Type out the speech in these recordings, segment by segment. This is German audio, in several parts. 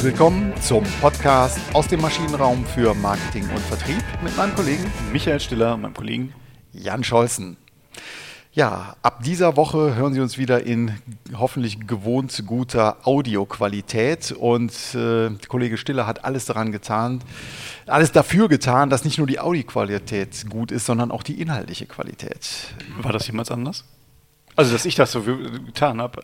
Herzlich willkommen zum Podcast aus dem Maschinenraum für Marketing und Vertrieb mit meinem Kollegen Michael Stiller und meinem Kollegen Jan Scholzen. Ja, ab dieser Woche hören Sie uns wieder in hoffentlich gewohnt guter Audioqualität und äh, Kollege Stiller hat alles daran getan, alles dafür getan, dass nicht nur die Audioqualität gut ist, sondern auch die inhaltliche Qualität. War das jemals anders? Also, dass ich das so getan habe.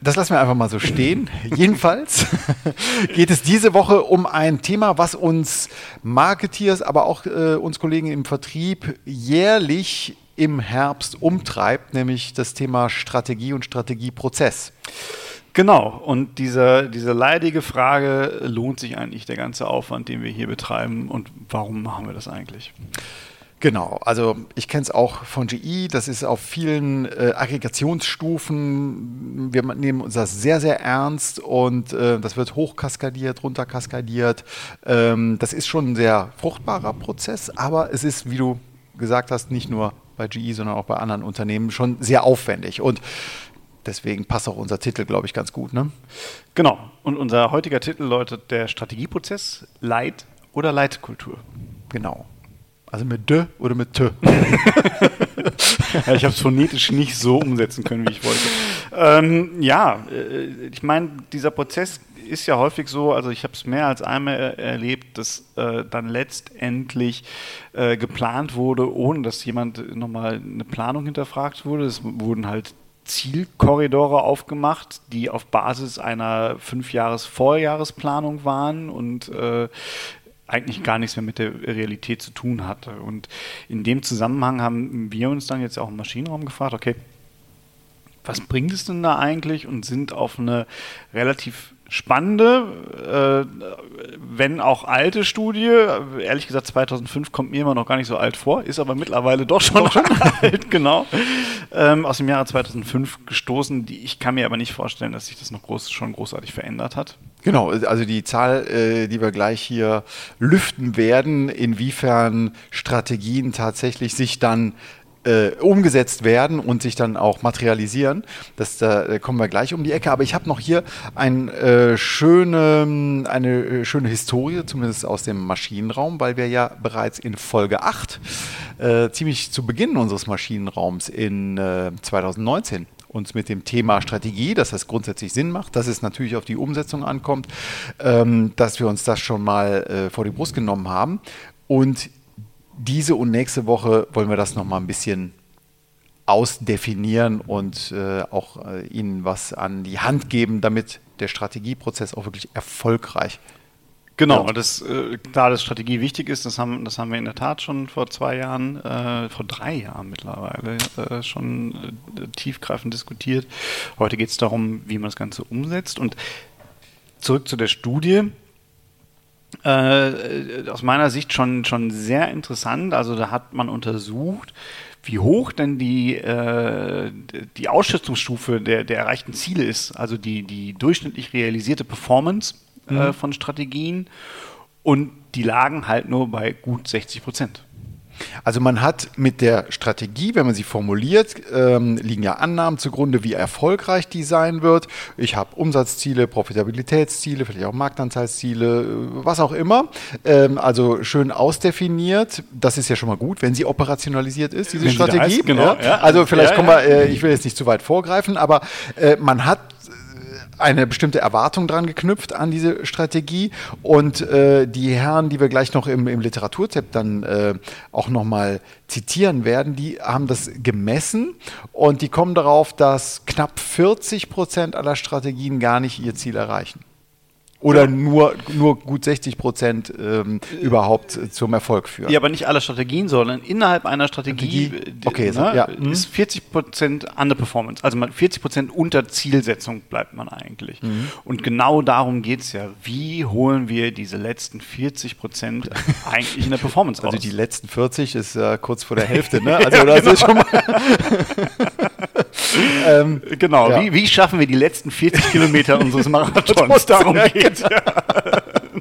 Das lassen wir einfach mal so stehen. Jedenfalls geht es diese Woche um ein Thema, was uns Marketeers, aber auch äh, uns Kollegen im Vertrieb jährlich im Herbst umtreibt, nämlich das Thema Strategie und Strategieprozess. Genau, und diese, diese leidige Frage, lohnt sich eigentlich der ganze Aufwand, den wir hier betreiben und warum machen wir das eigentlich? Genau, also ich kenne es auch von GE, das ist auf vielen äh, Aggregationsstufen, wir nehmen uns das sehr, sehr ernst und äh, das wird hochkaskadiert, runterkaskadiert. Ähm, das ist schon ein sehr fruchtbarer Prozess, aber es ist, wie du gesagt hast, nicht nur bei GE, sondern auch bei anderen Unternehmen schon sehr aufwendig. Und deswegen passt auch unser Titel, glaube ich, ganz gut. Ne? Genau. Und unser heutiger Titel lautet der Strategieprozess Leit oder Leitkultur. Genau. Also mit D oder mit T? ja, ich habe es phonetisch nicht so umsetzen können, wie ich wollte. Ähm, ja, äh, ich meine, dieser Prozess ist ja häufig so, also ich habe es mehr als einmal er erlebt, dass äh, dann letztendlich äh, geplant wurde, ohne dass jemand nochmal eine Planung hinterfragt wurde. Es wurden halt Zielkorridore aufgemacht, die auf Basis einer Fünfjahres-Vorjahresplanung waren und äh, eigentlich gar nichts mehr mit der Realität zu tun hatte. Und in dem Zusammenhang haben wir uns dann jetzt auch im Maschinenraum gefragt, okay, was bringt es denn da eigentlich und sind auf eine relativ spannende, äh, wenn auch alte Studie. Ehrlich gesagt, 2005 kommt mir immer noch gar nicht so alt vor, ist aber mittlerweile doch schon, doch alt, genau. Ähm, aus dem Jahre 2005 gestoßen. Die, ich kann mir aber nicht vorstellen, dass sich das noch groß, schon großartig verändert hat. Genau, also die Zahl, äh, die wir gleich hier lüften werden, inwiefern Strategien tatsächlich sich dann äh, umgesetzt werden und sich dann auch materialisieren. Das, da äh, kommen wir gleich um die Ecke. Aber ich habe noch hier ein, äh, schöne, eine äh, schöne Historie, zumindest aus dem Maschinenraum, weil wir ja bereits in Folge 8, äh, ziemlich zu Beginn unseres Maschinenraums in 2019 uns mit dem Thema Strategie, dass das grundsätzlich Sinn macht, dass es natürlich auf die Umsetzung ankommt, ähm, dass wir uns das schon mal äh, vor die Brust genommen haben. Und diese und nächste Woche wollen wir das nochmal ein bisschen ausdefinieren und äh, auch äh, Ihnen was an die Hand geben, damit der Strategieprozess auch wirklich erfolgreich Genau, wird. das, äh, klar, dass Strategie wichtig ist, das haben, das haben wir in der Tat schon vor zwei Jahren, äh, vor drei Jahren mittlerweile äh, schon äh, tiefgreifend diskutiert. Heute geht es darum, wie man das Ganze umsetzt. Und zurück zu der Studie, äh, aus meiner Sicht schon, schon sehr interessant. Also da hat man untersucht, wie hoch denn die, äh, die Ausschöpfungsstufe der, der erreichten Ziele ist, also die, die durchschnittlich realisierte Performance mhm. äh, von Strategien. Und die lagen halt nur bei gut 60 Prozent. Also man hat mit der Strategie, wenn man sie formuliert, ähm, liegen ja Annahmen zugrunde, wie erfolgreich die sein wird. Ich habe Umsatzziele, Profitabilitätsziele, vielleicht auch Marktanteilsziele, äh, was auch immer. Ähm, also schön ausdefiniert. Das ist ja schon mal gut, wenn sie operationalisiert ist, diese wenn Strategie. Ist, genau, ja. Ja. Also vielleicht ja, kommen wir, äh, ich will jetzt nicht zu weit vorgreifen, aber äh, man hat eine bestimmte Erwartung dran geknüpft an diese Strategie. Und äh, die Herren, die wir gleich noch im, im Literaturtipp dann äh, auch nochmal zitieren werden, die haben das gemessen und die kommen darauf, dass knapp 40 Prozent aller Strategien gar nicht ihr Ziel erreichen. Oder ja. nur, nur gut 60 Prozent ähm, überhaupt zum Erfolg führen. Ja, aber nicht alle Strategien, sondern innerhalb einer Strategie, Strategie okay, ne, ja. ist 40 mhm. Prozent Underperformance. Also 40 Prozent unter Zielsetzung bleibt man eigentlich. Mhm. Und genau darum geht es ja. Wie holen wir diese letzten 40 Prozent eigentlich in der Performance also raus? Also die letzten 40 ist ja kurz vor der Hälfte, ne? Also das genau. ist schon mal ähm, genau, ja. wie, wie, schaffen wir die letzten 40 Kilometer unseres Marathons? Darum geht ja.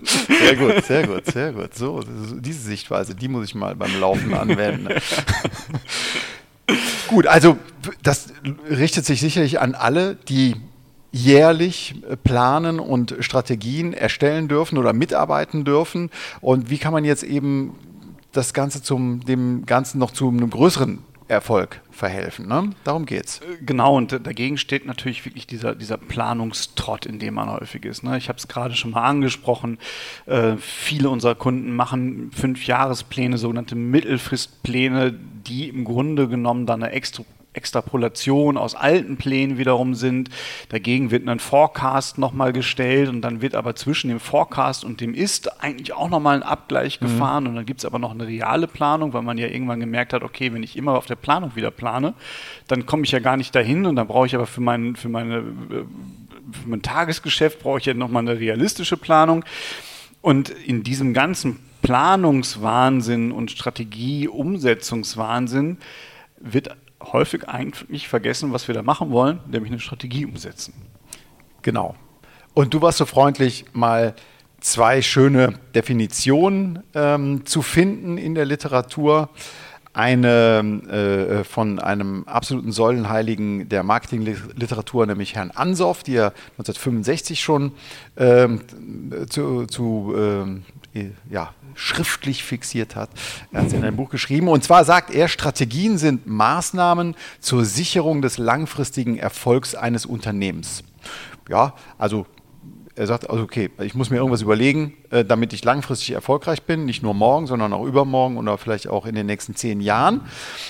Sehr gut, sehr gut, sehr gut. So, diese Sichtweise, die muss ich mal beim Laufen anwenden. gut, also das richtet sich sicherlich an alle, die jährlich äh, planen und Strategien erstellen dürfen oder mitarbeiten dürfen. Und wie kann man jetzt eben das Ganze zum, dem Ganzen noch zu einem größeren Erfolg verhelfen. Ne? Darum geht's. Äh, genau, und dagegen steht natürlich wirklich dieser, dieser Planungstrott, in dem man häufig ist. Ne? Ich habe es gerade schon mal angesprochen. Äh, viele unserer Kunden machen Fünfjahrespläne, sogenannte Mittelfristpläne, die im Grunde genommen dann eine extra Extrapolation aus alten Plänen wiederum sind. Dagegen wird ein Forecast nochmal gestellt und dann wird aber zwischen dem Forecast und dem Ist eigentlich auch nochmal ein Abgleich mhm. gefahren und dann gibt es aber noch eine reale Planung, weil man ja irgendwann gemerkt hat, okay, wenn ich immer auf der Planung wieder plane, dann komme ich ja gar nicht dahin und dann brauche ich aber für, mein, für, meine, für mein Tagesgeschäft brauche ich ja nochmal eine realistische Planung. Und in diesem ganzen Planungswahnsinn und Strategie-Umsetzungswahnsinn wird häufig eigentlich vergessen, was wir da machen wollen, nämlich eine Strategie umsetzen. Genau. Und du warst so freundlich, mal zwei schöne Definitionen ähm, zu finden in der Literatur. Eine äh, von einem absoluten Säulenheiligen der Marketingliteratur, nämlich Herrn Ansoff, die er 1965 schon ähm, zu, zu ähm, ja, schriftlich fixiert hat. Er hat es in einem Buch geschrieben. Und zwar sagt er, Strategien sind Maßnahmen zur Sicherung des langfristigen Erfolgs eines Unternehmens. Ja, also er sagt, also okay, ich muss mir irgendwas überlegen, äh, damit ich langfristig erfolgreich bin, nicht nur morgen, sondern auch übermorgen oder vielleicht auch in den nächsten zehn Jahren.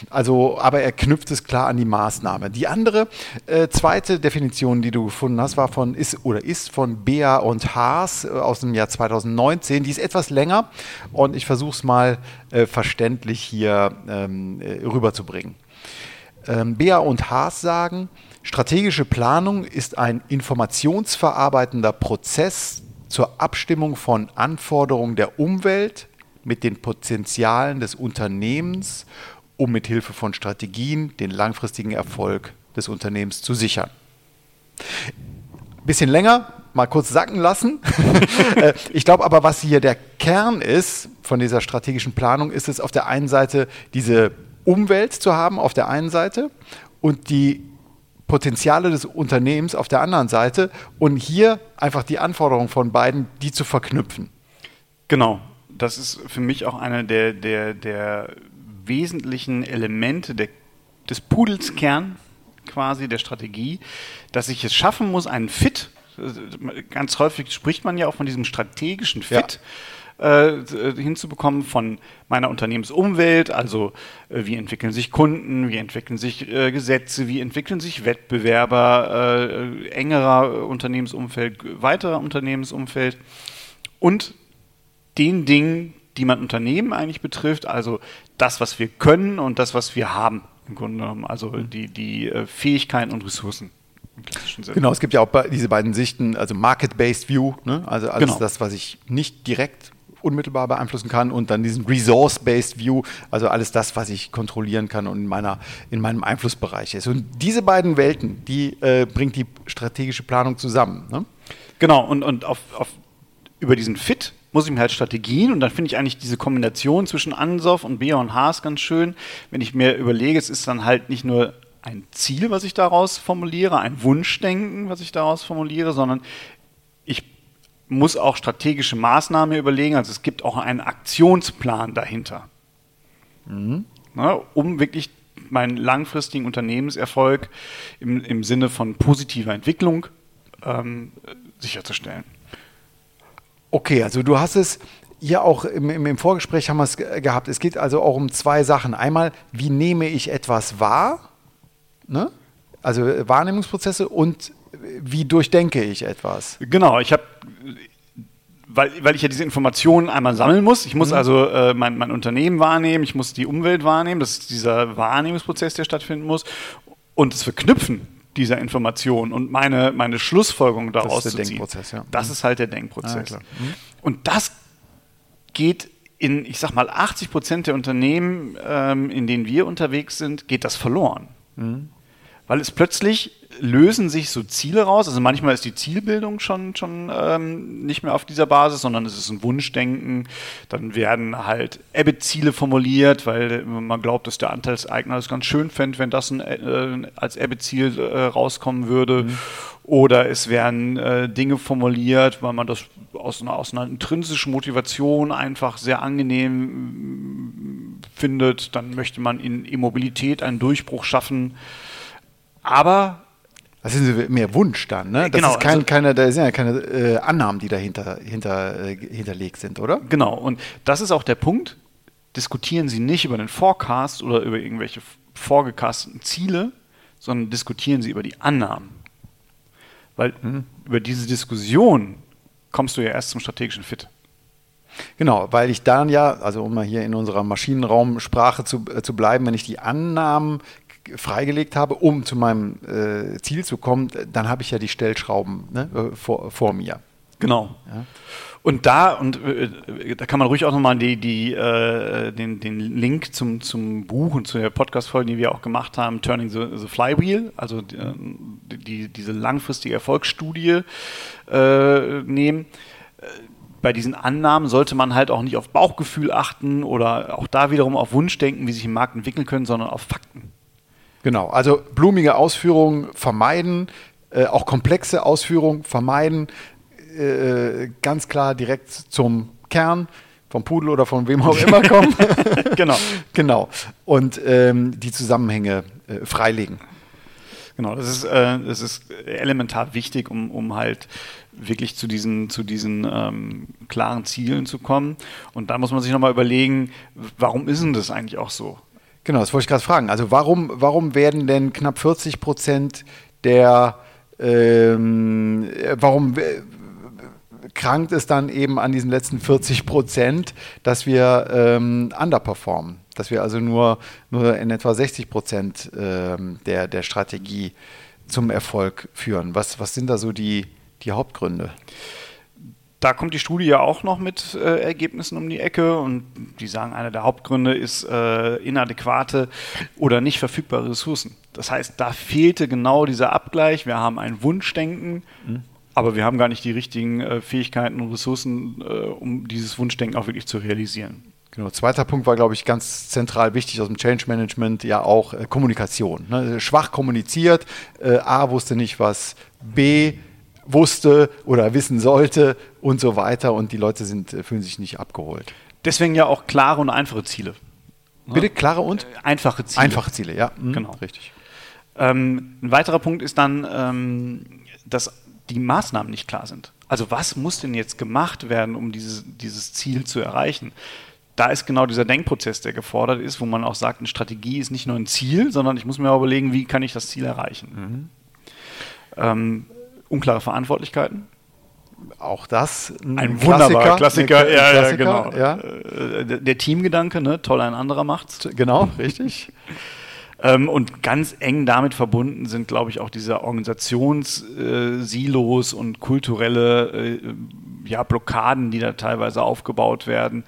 Also, aber er knüpft es klar an die Maßnahme. Die andere äh, zweite Definition, die du gefunden hast, war von ist oder ist von Bea und Haas äh, aus dem Jahr 2019. Die ist etwas länger und ich versuche es mal äh, verständlich hier ähm, äh, rüberzubringen. Ähm, Bea und Haas sagen, Strategische Planung ist ein informationsverarbeitender Prozess zur Abstimmung von Anforderungen der Umwelt mit den Potenzialen des Unternehmens, um mit Hilfe von Strategien den langfristigen Erfolg des Unternehmens zu sichern. Bisschen länger, mal kurz sacken lassen. Äh, ich glaube aber, was hier der Kern ist von dieser strategischen Planung, ist es auf der einen Seite diese Umwelt zu haben, auf der einen Seite und die Potenziale des Unternehmens auf der anderen Seite und hier einfach die Anforderungen von beiden, die zu verknüpfen. Genau, das ist für mich auch einer der, der, der wesentlichen Elemente der, des Pudels Kern quasi der Strategie, dass ich es schaffen muss, einen Fit, ganz häufig spricht man ja auch von diesem strategischen Fit, ja äh, hinzubekommen von meiner Unternehmensumwelt, also äh, wie entwickeln sich Kunden, wie entwickeln sich äh, Gesetze, wie entwickeln sich Wettbewerber, äh, engerer Unternehmensumfeld, weiterer Unternehmensumfeld und den Dingen, die mein Unternehmen eigentlich betrifft, also das, was wir können und das, was wir haben im Grunde genommen, also die, die äh, Fähigkeiten und Ressourcen. Genau, es gibt ja auch diese beiden Sichten, also Market-Based View, ne? also alles genau. das, was ich nicht direkt unmittelbar beeinflussen kann und dann diesen Resource-Based View, also alles das, was ich kontrollieren kann und in, meiner, in meinem Einflussbereich ist. Und diese beiden Welten, die äh, bringt die strategische Planung zusammen. Ne? Genau, und, und auf, auf, über diesen Fit muss ich mir halt Strategien und dann finde ich eigentlich diese Kombination zwischen Ansoff und Bea und Haas ganz schön, wenn ich mir überlege, es ist dann halt nicht nur ein Ziel, was ich daraus formuliere, ein Wunschdenken, was ich daraus formuliere, sondern muss auch strategische Maßnahmen überlegen. Also es gibt auch einen Aktionsplan dahinter, mhm. ne, um wirklich meinen langfristigen Unternehmenserfolg im, im Sinne von positiver Entwicklung ähm, sicherzustellen. Okay, also du hast es hier auch im, im, Vorgespräch haben wir es gehabt. Es geht also auch um zwei Sachen. Einmal, wie nehme ich etwas wahr? Ne? Also Wahrnehmungsprozesse und wie durchdenke ich etwas? Genau, ich habe weil, weil ich ja diese Informationen einmal sammeln muss. Ich muss mhm. also äh, mein, mein Unternehmen wahrnehmen, ich muss die Umwelt wahrnehmen, das ist dieser Wahrnehmungsprozess, der stattfinden muss. Und das Verknüpfen dieser Informationen und meine, meine Schlussfolgerung daraus das ist der zu Denkprozess, ja. Das mhm. ist halt der Denkprozess. Ah, mhm. Und das geht in, ich sag mal, 80 Prozent der Unternehmen, ähm, in denen wir unterwegs sind, geht das verloren. Mhm weil es plötzlich lösen sich so Ziele raus. Also manchmal ist die Zielbildung schon, schon ähm, nicht mehr auf dieser Basis, sondern es ist ein Wunschdenken. Dann werden halt EBIT-Ziele formuliert, weil man glaubt, dass der Anteilseigner das ganz schön fände, wenn das ein, äh, als EBIT-Ziel äh, rauskommen würde. Mhm. Oder es werden äh, Dinge formuliert, weil man das aus einer, aus einer intrinsischen Motivation einfach sehr angenehm mm, findet. Dann möchte man in Immobilität einen Durchbruch schaffen. Aber das ist mehr Wunsch dann, ne? Das genau, ist kein, also, keine, da sind ja keine äh, Annahmen, die dahinter hinter, äh, hinterlegt sind, oder? Genau, und das ist auch der Punkt. Diskutieren Sie nicht über den Forecast oder über irgendwelche vorgecasteten Ziele, sondern diskutieren Sie über die Annahmen. Weil mhm. über diese Diskussion kommst du ja erst zum strategischen Fit. Genau, weil ich dann ja, also um mal hier in unserer Maschinenraumsprache zu, äh, zu bleiben, wenn ich die Annahmen freigelegt habe, um zu meinem äh, Ziel zu kommen, dann habe ich ja die Stellschrauben ne, äh, vor, vor mir. Genau. Ja. Und da, und äh, da kann man ruhig auch nochmal die, die, äh, den, den Link zum, zum Buch und zu der Podcast-Folge, die wir auch gemacht haben, Turning the, the Flywheel, also die, die, diese langfristige Erfolgsstudie äh, nehmen. Bei diesen Annahmen sollte man halt auch nicht auf Bauchgefühl achten oder auch da wiederum auf Wunsch denken, wie sich im Markt entwickeln können, sondern auf Fakten. Genau, also blumige Ausführungen vermeiden, äh, auch komplexe Ausführungen vermeiden, äh, ganz klar direkt zum Kern vom Pudel oder von wem auch immer kommen. genau. genau. Und ähm, die Zusammenhänge äh, freilegen. Genau, das ist, äh, das ist elementar wichtig, um, um halt wirklich zu diesen, zu diesen ähm, klaren Zielen zu kommen. Und da muss man sich nochmal überlegen, warum ist denn das eigentlich auch so? Genau, das wollte ich gerade fragen. Also warum, warum werden denn knapp 40 Prozent der, ähm, warum krankt es dann eben an diesen letzten 40 Prozent, dass wir ähm, underperformen, dass wir also nur, nur in etwa 60 Prozent ähm, der, der Strategie zum Erfolg führen. Was, was sind da so die, die Hauptgründe? Da kommt die Studie ja auch noch mit äh, Ergebnissen um die Ecke und die sagen, einer der Hauptgründe ist äh, inadäquate oder nicht verfügbare Ressourcen. Das heißt, da fehlte genau dieser Abgleich. Wir haben ein Wunschdenken, mhm. aber wir haben gar nicht die richtigen äh, Fähigkeiten und Ressourcen, äh, um dieses Wunschdenken auch wirklich zu realisieren. Genau, zweiter Punkt war, glaube ich, ganz zentral wichtig aus dem Change Management, ja auch äh, Kommunikation. Ne? Schwach kommuniziert, äh, A wusste nicht was, B wusste oder wissen sollte und so weiter und die Leute sind, äh, fühlen sich nicht abgeholt. Deswegen ja auch klare und einfache Ziele. Ne? Bitte klare und? Äh, einfache Ziele. Einfache Ziele, ja. Mhm. Genau. Richtig. Ähm, ein weiterer Punkt ist dann, ähm, dass die Maßnahmen nicht klar sind. Also was muss denn jetzt gemacht werden, um dieses, dieses Ziel zu erreichen? Da ist genau dieser Denkprozess, der gefordert ist, wo man auch sagt, eine Strategie ist nicht nur ein Ziel, sondern ich muss mir auch überlegen, wie kann ich das Ziel erreichen. Mhm. Ähm, unklare Verantwortlichkeiten. Auch das ein, ein wunderbarer Klassiker. Klassiker. Ja, Klassiker, ja, genau. Ja. Äh, der Teamgedanke, ne? toll, ein anderer macht's. Genau, richtig. Ähm, und ganz eng damit verbunden sind, glaube ich, auch diese Organisationssilos äh, und kulturelle äh, ja, Blockaden, die da teilweise aufgebaut werden.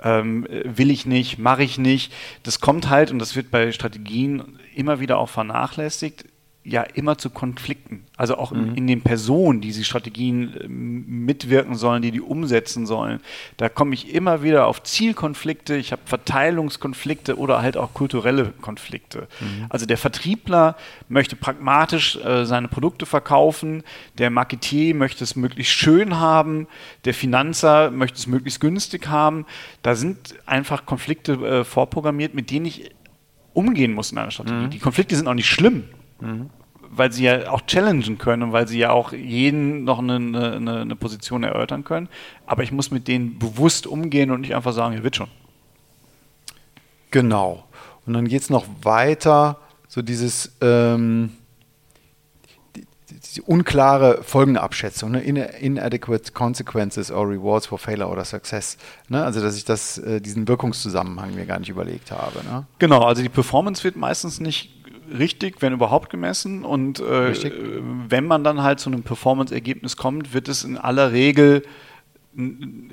Ähm, will ich nicht, mache ich nicht. Das kommt halt, und das wird bei Strategien immer wieder auch vernachlässigt, ja immer zu Konflikten. Also auch mhm. in, in, den Personen, die die Strategien äh, mitwirken sollen, die die umsetzen sollen. Da komme ich immer wieder auf Zielkonflikte, ich habe Verteilungskonflikte oder halt auch kulturelle Konflikte. Mhm. Also der Vertriebler möchte pragmatisch äh, seine Produkte verkaufen, der Marketier möchte es möglichst schön haben, der Finanzer möchte es möglichst günstig haben. Da sind einfach Konflikte äh, vorprogrammiert, mit denen ich umgehen muss in einer Strategie. Mhm. Die Konflikte sind auch nicht schlimm. Mhm. Weil sie ja auch challengen können und weil sie ja auch jeden noch eine, eine, eine, Position erörtern können. Aber ich muss mit denen bewusst umgehen und nicht einfach sagen, ja, wird schon. Genau. Und dann geht es noch weiter, so dieses ähm, die, die unklare Folgenabschätzung, ne? inadequate consequences or rewards for failure or success. Ne? Also dass ich das, äh, diesen Wirkungszusammenhang mir gar nicht überlegt habe. Ne? Genau, also die Performance wird meistens nicht richtig, wenn überhaupt gemessen. Und äh, wenn man dann halt zu einem Performance-Ergebnis kommt, wird es in aller Regel,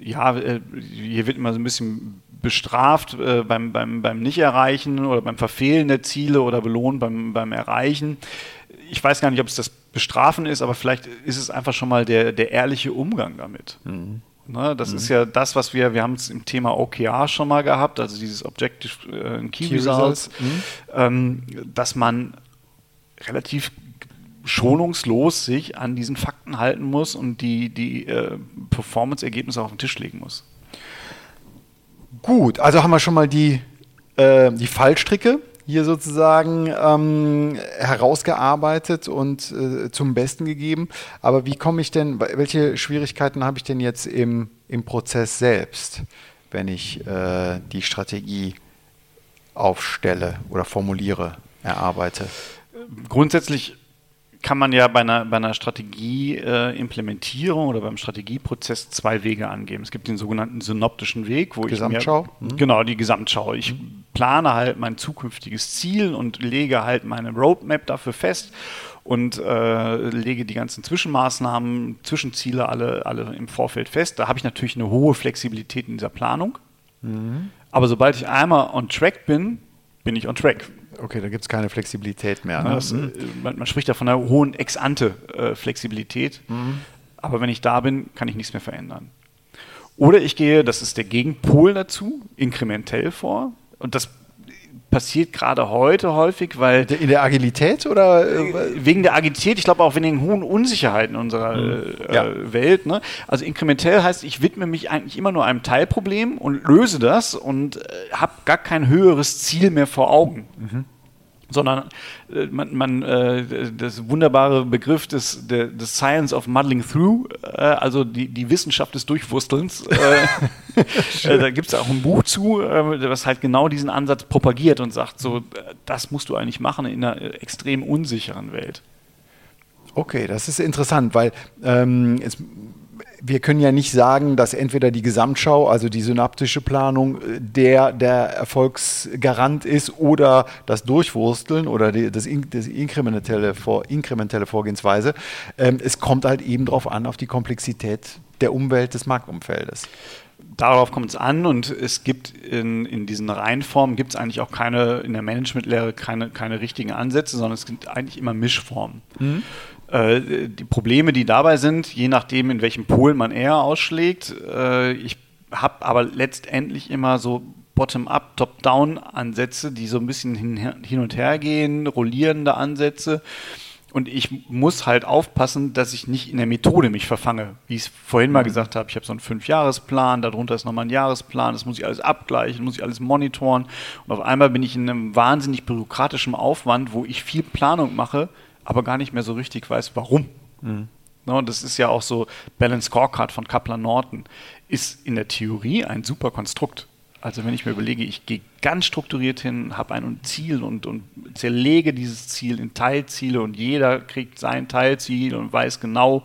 ja, äh, hier wird immer so ein bisschen bestraft äh, beim, beim, beim Nicht-Erreichen oder beim Verfehlen der Ziele oder belohnt beim, beim Erreichen. Ich weiß gar nicht, ob es das Bestrafen ist, aber vielleicht ist es einfach schon mal der, der ehrliche Umgang damit. Mhm. Ne, das mhm. ist ja das, was wir, wir haben es im Thema OKR schon mal gehabt, also dieses Objective äh, Key, Key, Results, Results. Mhm. Ähm, dass man relativ schonungslos sich an diesen Fakten halten muss und die, die äh, Performance-Ergebnisse auf den Tisch legen muss. Gut, also haben wir schon mal die, äh, die Fallstricke hier sozusagen ähm, herausgearbeitet und äh, zum Besten gegeben. Aber wie komme ich denn, welche Schwierigkeiten habe ich denn jetzt im, im Prozess selbst, wenn ich äh, die Strategie aufstelle oder formuliere, erarbeite? Grundsätzlich kann man ja bei einer, bei einer Strategieimplementierung äh, oder beim Strategieprozess zwei Wege angeben. Es gibt den sogenannten synoptischen Weg, wo Gesamtschau. ich mir, mhm. genau die Gesamtschau. Ich mhm. Plane halt mein zukünftiges Ziel und lege halt meine Roadmap dafür fest und äh, lege die ganzen Zwischenmaßnahmen, Zwischenziele alle, alle im Vorfeld fest. Da habe ich natürlich eine hohe Flexibilität in dieser Planung. Mhm. Aber sobald ich einmal on track bin, bin ich on track. Okay, da gibt es keine Flexibilität mehr. Ne? Das, mhm. man, man, spricht ja von einer hohen Ex-ante-Flexibilität. Äh, mhm. Aber wenn ich da bin, kann ich nichts mehr verändern. Oder ich gehe, das ist der Gegenpol dazu, inkrementell vor. Und das passiert gerade heute häufig, weil. In der Agilität oder? Äh, wegen der Agilität, ich glaube auch wegen den hohen Unsicherheiten unserer mhm. äh, ja. Welt. Ne? Also inkrementell heißt, ich widme mich eigentlich immer nur einem Teilproblem und löse das und äh, habe gar kein höheres Ziel mehr vor Augen. Mhm sondern äh, man, man äh, das wunderbare Begriff des, der, des Science of Muddling Through, äh, also die, die Wissenschaft des Durchwurstelns. Äh, äh, da gibt es auch ein Buch zu, äh, was halt genau diesen Ansatz propagiert und sagt, so, das musst du eigentlich machen in einer extrem unsicheren Welt. Okay, das ist interessant, weil ähm, es wir können ja nicht sagen, dass entweder die Gesamtschau, also die synaptische Planung, äh, der, der Erfolgsgarant ist oder das Durchwursteln oder die, das, das inkrementelle, Vor, inkrementelle Vorgehensweise. Ähm, es kommt halt eben darauf an, auf die Komplexität der Umwelt, des Marktumfeldes darauf kommt es an und es gibt in, in diesen Reihenformen gibt es eigentlich auch keine, in der Managementlehre keine, keine richtigen Ansätze, sondern es gibt eigentlich immer Mischformen. Mhm. Äh, die Probleme, die dabei sind, je nachdem, in welchem Pol man eher ausschlägt. Äh, ich habe aber letztendlich immer so Bottom-up, Top-down-Ansätze, die so ein bisschen hin, hin und her gehen, rollierende Ansätze. Und ich muss halt aufpassen, dass ich nicht in der Methode mich verfange. Wie ich es vorhin mal mhm. gesagt habe, ich habe so einen Fünfjahresplan, darunter ist nochmal ein Jahresplan, das muss ich alles abgleichen, muss ich alles monitoren. Und auf einmal bin ich in einem wahnsinnig bürokratischen Aufwand, wo ich viel Planung mache, aber gar nicht mehr so richtig weiß, warum. Mhm. No, und das ist ja auch so, Balance Scorecard von Kaplan Norton ist in der Theorie ein super Konstrukt. Also wenn ich mir überlege, ich gehe ganz strukturiert hin, habe ein Ziel und, und zerlege dieses Ziel in Teilziele und jeder kriegt sein Teilziel und weiß genau,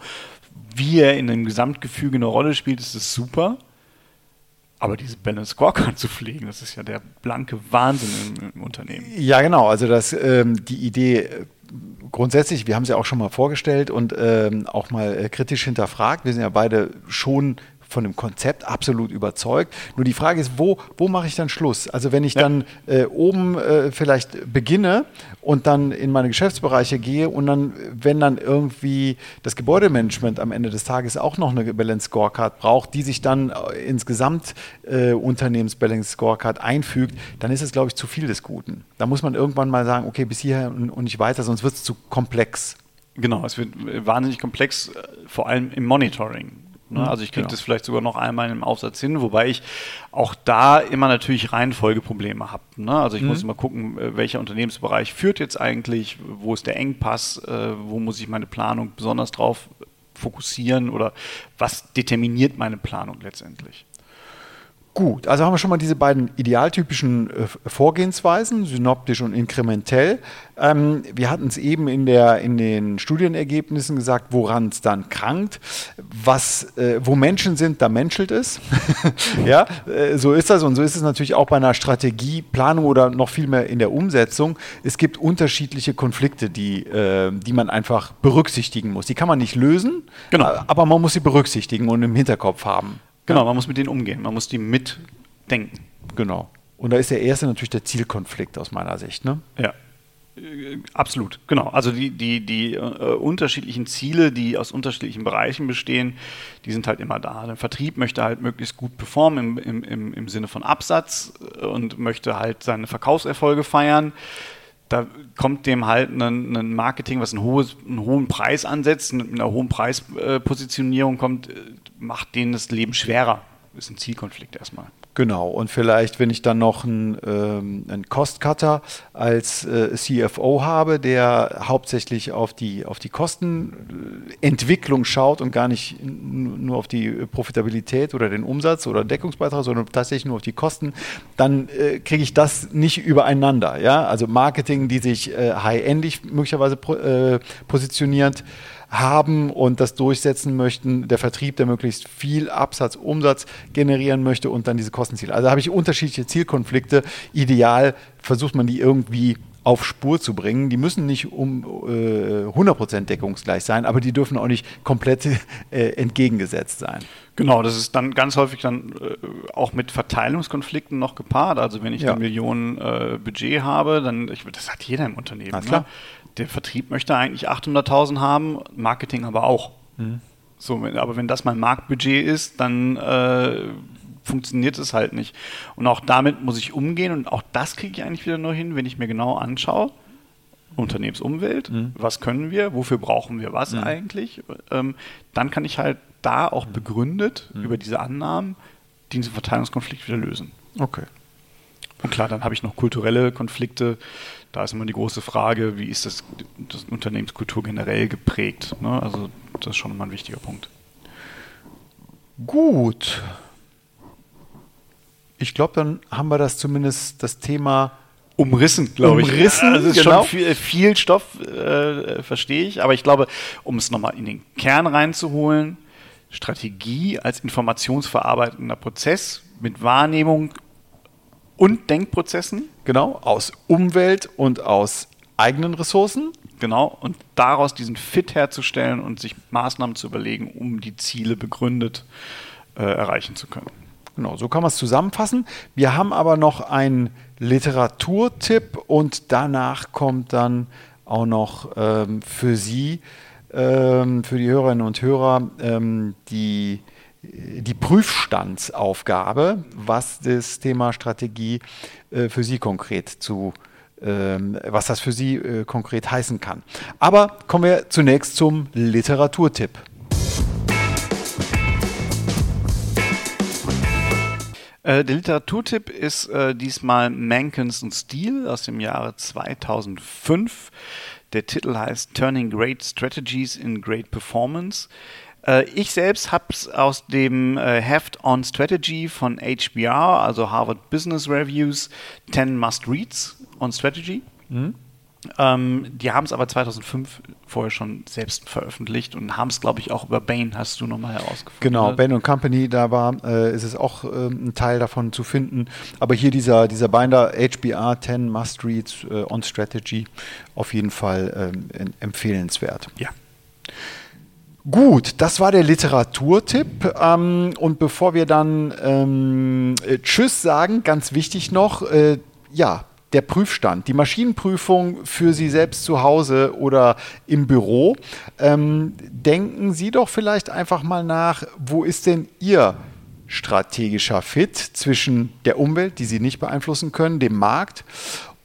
wie er in einem Gesamtgefüge eine Rolle spielt, ist es super. Aber diese Balance Scorecard zu pflegen, das ist ja der blanke Wahnsinn im, im Unternehmen. Ja, genau. Also das, ähm, die Idee grundsätzlich, wir haben sie ja auch schon mal vorgestellt und ähm, auch mal äh, kritisch hinterfragt. Wir sind ja beide schon von dem Konzept absolut überzeugt. Nur die Frage ist, wo, wo mache ich dann Schluss? Also wenn ich ja. dann äh, oben äh, vielleicht beginne und dann in meine Geschäftsbereiche gehe und dann, wenn dann irgendwie das Gebäudemanagement am Ende des Tages auch noch eine Balance Scorecard braucht, die sich dann äh, ins Gesamtunternehmens äh, Balance Scorecard einfügt, dann ist es, glaube ich, zu viel des Guten. Da muss man irgendwann mal sagen, okay, bis hierher und, und nicht weiter, sonst wird es zu komplex. Genau, es wird wahnsinnig komplex, äh, vor allem im Monitoring. Ne? Mhm, also ich kriege genau. das vielleicht sogar noch einmal im Aufsatz hin, wobei ich auch da immer natürlich Reihenfolgeprobleme habe. Ne? Also ich mhm. muss immer gucken, äh, welcher Unternehmensbereich führt jetzt eigentlich, wo ist der Engpass, äh, wo muss ich meine Planung besonders drauf fokussieren oder was determiniert meine Planung letztendlich. Gut, also haben wir schon mal diese beiden idealtypischen äh, Vorgehensweisen, synoptisch und inkrementell. Ähm, wir hatten es eben in, der, in den Studienergebnissen gesagt, woran es dann krankt. Was, äh, wo Menschen sind, da menschelt es. ja, äh, so ist das und so ist es natürlich auch bei einer Strategieplanung oder noch viel mehr in der Umsetzung. Es gibt unterschiedliche Konflikte, die, äh, die man einfach berücksichtigen muss. Die kann man nicht lösen, genau. aber man muss sie berücksichtigen und im Hinterkopf haben. Genau, man muss mit denen umgehen, man muss die mitdenken. Genau. Und da ist der erste natürlich der Zielkonflikt aus meiner Sicht. Ne? Ja. Äh, absolut, genau. Also die, die, die äh, unterschiedlichen Ziele, die aus unterschiedlichen Bereichen bestehen, die sind halt immer da. Der Vertrieb möchte halt möglichst gut performen im, im, im Sinne von Absatz äh, und möchte halt seine Verkaufserfolge feiern. Da kommt dem halt ein, Marketing, was ein hohes, einen hohen Preis ansetzt, mit einer hohen Preispositionierung kommt, macht denen das Leben schwerer. Ist ein Zielkonflikt erstmal. Genau, und vielleicht, wenn ich dann noch einen, ähm, einen Cost-Cutter als äh, CFO habe, der hauptsächlich auf die, auf die Kostenentwicklung schaut und gar nicht nur auf die Profitabilität oder den Umsatz oder Deckungsbeitrag, sondern tatsächlich nur auf die Kosten, dann äh, kriege ich das nicht übereinander. Ja? Also Marketing, die sich äh, high-endig möglicherweise äh, positioniert, haben und das durchsetzen möchten. Der Vertrieb, der möglichst viel Absatz, Umsatz generieren möchte und dann diese Kostenziele. Also habe ich unterschiedliche Zielkonflikte. Ideal versucht man die irgendwie auf Spur zu bringen. Die müssen nicht um äh, 100% deckungsgleich sein, aber die dürfen auch nicht komplett äh, entgegengesetzt sein. Genau, das ist dann ganz häufig dann äh, auch mit Verteilungskonflikten noch gepaart. Also wenn ich ja. eine Million äh, Budget habe, dann, ich, das hat jeder im Unternehmen. Na, klar. Ne? der Vertrieb möchte eigentlich 800.000 haben, Marketing aber auch. Mhm. So, aber wenn das mein Marktbudget ist, dann äh, funktioniert es halt nicht. Und auch damit muss ich umgehen und auch das kriege ich eigentlich wieder nur hin, wenn ich mir genau anschaue. Unternehmensumwelt, mhm. was können wir, wofür brauchen wir was mhm. eigentlich? Ähm, dann kann ich halt da auch begründet mhm. über diese Annahmen diesen Verteilungskonflikt wieder lösen. Okay. Und klar, dann habe ich noch kulturelle Konflikte, da ist immer die große Frage, wie ist das, das Unternehmenskultur generell geprägt? Ne? Also das ist schon immer ein wichtiger Punkt. Gut. Ich glaube, dann haben wir das zumindest das Thema umrissen, glaube ich. Umrissen, also ist genau. schon viel, viel Stoff, äh, verstehe ich. Aber ich glaube, um es nochmal in den Kern reinzuholen, Strategie als informationsverarbeitender Prozess mit Wahrnehmung und Denkprozessen. Genau, aus Umwelt und aus eigenen Ressourcen. Genau, und daraus diesen Fit herzustellen und sich Maßnahmen zu überlegen, um die Ziele begründet äh, erreichen zu können. Genau, so kann man es zusammenfassen. Wir haben aber noch einen Literaturtipp und danach kommt dann auch noch ähm, für Sie, ähm, für die Hörerinnen und Hörer, ähm, die die Prüfstandsaufgabe, was das Thema Strategie äh, für Sie konkret zu ähm, was das für Sie äh, konkret heißen kann. Aber kommen wir zunächst zum Literaturtipp. Äh, der Literaturtipp ist äh, diesmal Mankins und Steel aus dem Jahre 2005. Der Titel heißt Turning Great Strategies in Great Performance. Äh, ich selbst habe es aus dem äh, Heft on Strategy von HBR, also Harvard Business Reviews, 10 Must Reads on Strategy. Mhm. Ähm, die haben es aber 2005 vorher schon selbst veröffentlicht und haben es, glaube ich, auch über Bain, hast du nochmal herausgefunden. Genau? Bain Company, da war, äh, ist es auch äh, ein Teil davon zu finden. Aber hier dieser, dieser Binder HBR 10 Must Reads äh, on Strategy, auf jeden Fall ähm, empfehlenswert. Ja. Gut, das war der Literaturtipp. Ähm, und bevor wir dann ähm, äh, Tschüss sagen, ganz wichtig noch, äh, ja, der Prüfstand, die Maschinenprüfung für Sie selbst zu Hause oder im Büro. Ähm, denken Sie doch vielleicht einfach mal nach, wo ist denn Ihr strategischer Fit zwischen der Umwelt, die Sie nicht beeinflussen können, dem Markt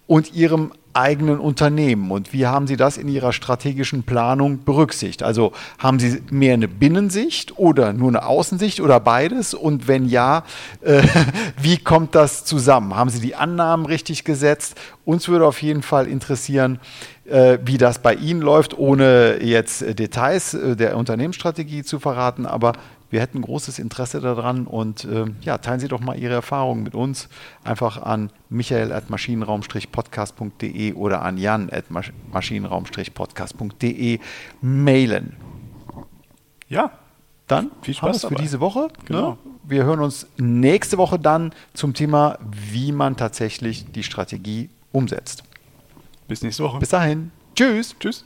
und Ihrem eigenen Unternehmen und wie haben Sie das in Ihrer strategischen Planung berücksichtigt? Also haben Sie mehr eine Binnensicht oder nur eine Außensicht oder beides? Und wenn ja, äh, wie kommt das zusammen? Haben Sie die Annahmen richtig gesetzt? Uns würde auf jeden Fall interessieren, äh, wie das bei Ihnen läuft, ohne jetzt äh, Details äh, der Unternehmensstrategie zu verraten, aber wir hätten großes Interesse daran und äh, ja, teilen Sie doch mal Ihre Erfahrungen mit uns einfach an michael.maschinenraum-podcast.de oder an jan.maschinenraum-podcast.de mailen. Ja, dann viel Spaß für diese Woche. Ne? Genau. Ne? Wir hören uns nächste Woche dann zum Thema, wie man tatsächlich die Strategie umsetzt. Bis nächste Woche. Bis dahin. Tschüss. Tschüss.